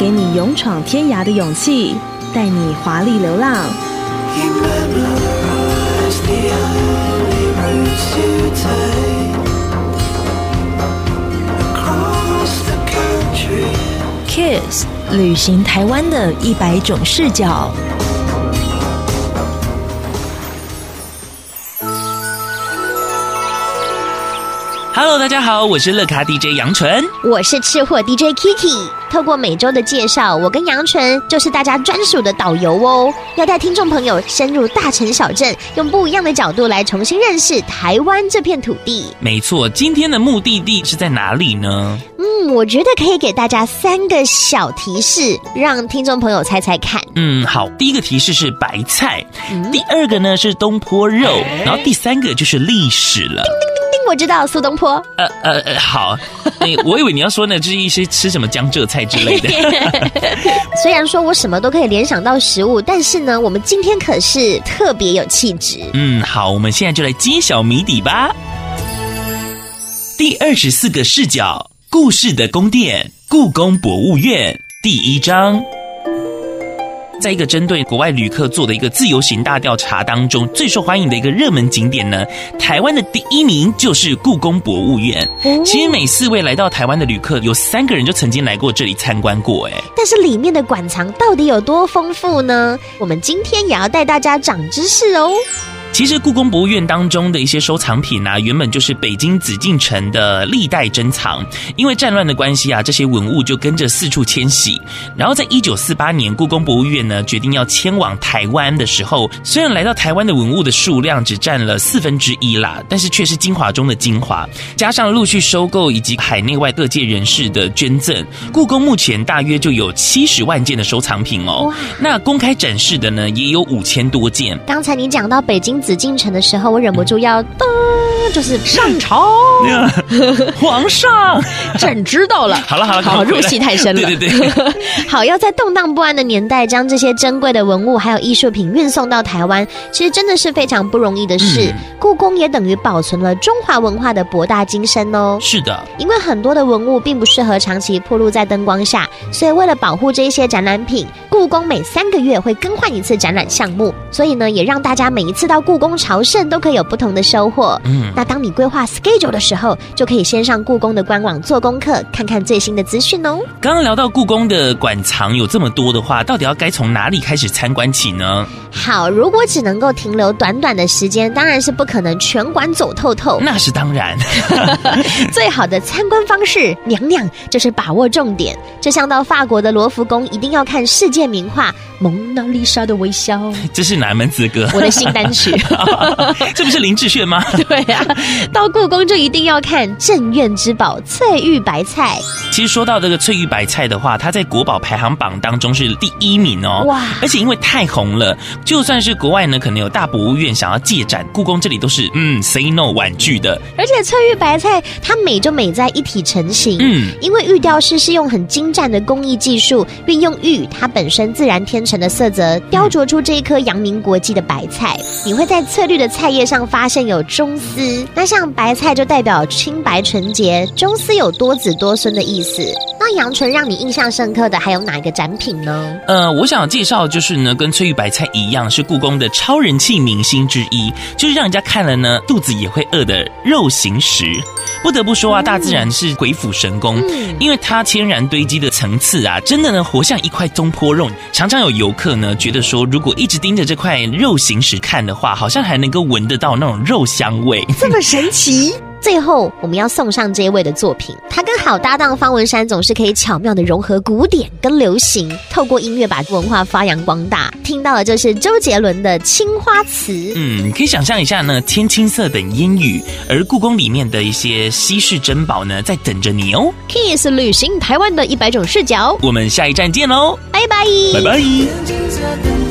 给你勇闯天涯的勇气，带你华丽流浪。Kiss 旅行台湾的一百种视角。Hello，大家好，我是乐咖 DJ 杨纯，我是吃货 DJ Kiki。透过每周的介绍，我跟杨纯就是大家专属的导游哦，要带听众朋友深入大城小镇，用不一样的角度来重新认识台湾这片土地。没错，今天的目的地是在哪里呢？嗯，我觉得可以给大家三个小提示，让听众朋友猜猜看。嗯，好，第一个提示是白菜，嗯、第二个呢是东坡肉，欸、然后第三个就是历史了。我知道苏东坡。呃呃呃，好，我以为你要说呢，就是一些吃什么江浙菜之类的。虽然说我什么都可以联想到食物，但是呢，我们今天可是特别有气质。嗯，好，我们现在就来揭晓谜底吧。第二十四个视角，故事的宫殿——故宫博物院，第一章。在一个针对国外旅客做的一个自由行大调查当中，最受欢迎的一个热门景点呢，台湾的第一名就是故宫博物院。其实每四位来到台湾的旅客，有三个人就曾经来过这里参观过。哎，但是里面的馆藏到底有多丰富呢？我们今天也要带大家长知识哦。其实故宫博物院当中的一些收藏品啊，原本就是北京紫禁城的历代珍藏。因为战乱的关系啊，这些文物就跟着四处迁徙。然后在一九四八年，故宫博物院呢决定要迁往台湾的时候，虽然来到台湾的文物的数量只占了四分之一啦，但是却是精华中的精华。加上陆续收购以及海内外各界人士的捐赠，故宫目前大约就有七十万件的收藏品哦。哇那公开展示的呢，也有五千多件。刚才你讲到北京。紫禁城的时候，我忍不住要噔，就是上朝。皇上，朕知道了。好 了好了，好，入戏太深了。对对对，好，要在动荡不安的年代，将这些珍贵的文物还有艺术品运送到台湾，其实真的是非常不容易的事。嗯、故宫也等于保存了中华文化的博大精深哦。是的，因为很多的文物并不适合长期暴露在灯光下，所以为了保护这一些展览品，故宫每三个月会更换一次展览项目。所以呢，也让大家每一次到故宫朝圣都可以有不同的收获。嗯，那当你规划 schedule 的时候，就可以先上故宫的官网做功课，看看最新的资讯哦。刚刚聊到故宫的馆藏有这么多的话，到底要该从哪里开始参观起呢？好，如果只能够停留短短的时间，当然是不可能全馆走透透。那是当然，最好的参观方式，娘娘就是把握重点。就像到法国的罗浮宫，一定要看世界名画《蒙娜丽莎的微笑》。这是哪门子歌？我的新单曲。这不是林志炫吗？对呀、啊，到故宫就一定要看镇院之宝翠玉白菜。其实说到这个翠玉白菜的话，它在国宝排行榜当中是第一名哦。哇！而且因为太红了。就算是国外呢，可能有大博物院想要借展，故宫这里都是嗯 say no 婉拒的。而且翠玉白菜它美就美在一体成型，嗯，因为玉雕师是用很精湛的工艺技术，运用玉它本身自然天成的色泽，雕琢出这一颗阳明国际的白菜。你会在翠绿的菜叶上发现有中丝，那像白菜就代表清白纯洁，中丝有多子多孙的意思。那杨纯让你印象深刻的还有哪一个展品呢？呃，我想介绍就是呢，跟翠玉白菜一样，是故宫的超人气明星之一，就是让人家看了呢肚子也会饿的肉形石。不得不说啊，大自然是鬼斧神工，嗯、因为它天然堆积的层次啊，真的呢活像一块东坡肉。常常有游客呢觉得说，如果一直盯着这块肉形石看的话，好像还能够闻得到那种肉香味，这么神奇。最后，我们要送上这一位的作品，他跟好搭档方文山总是可以巧妙的融合古典跟流行，透过音乐把文化发扬光大。听到的就是周杰伦的《青花瓷》。嗯，你可以想象一下呢，天青色等烟雨，而故宫里面的一些稀世珍宝呢，在等着你哦。Kiss 旅行台湾的一百种视角，我们下一站见喽，拜拜，拜拜。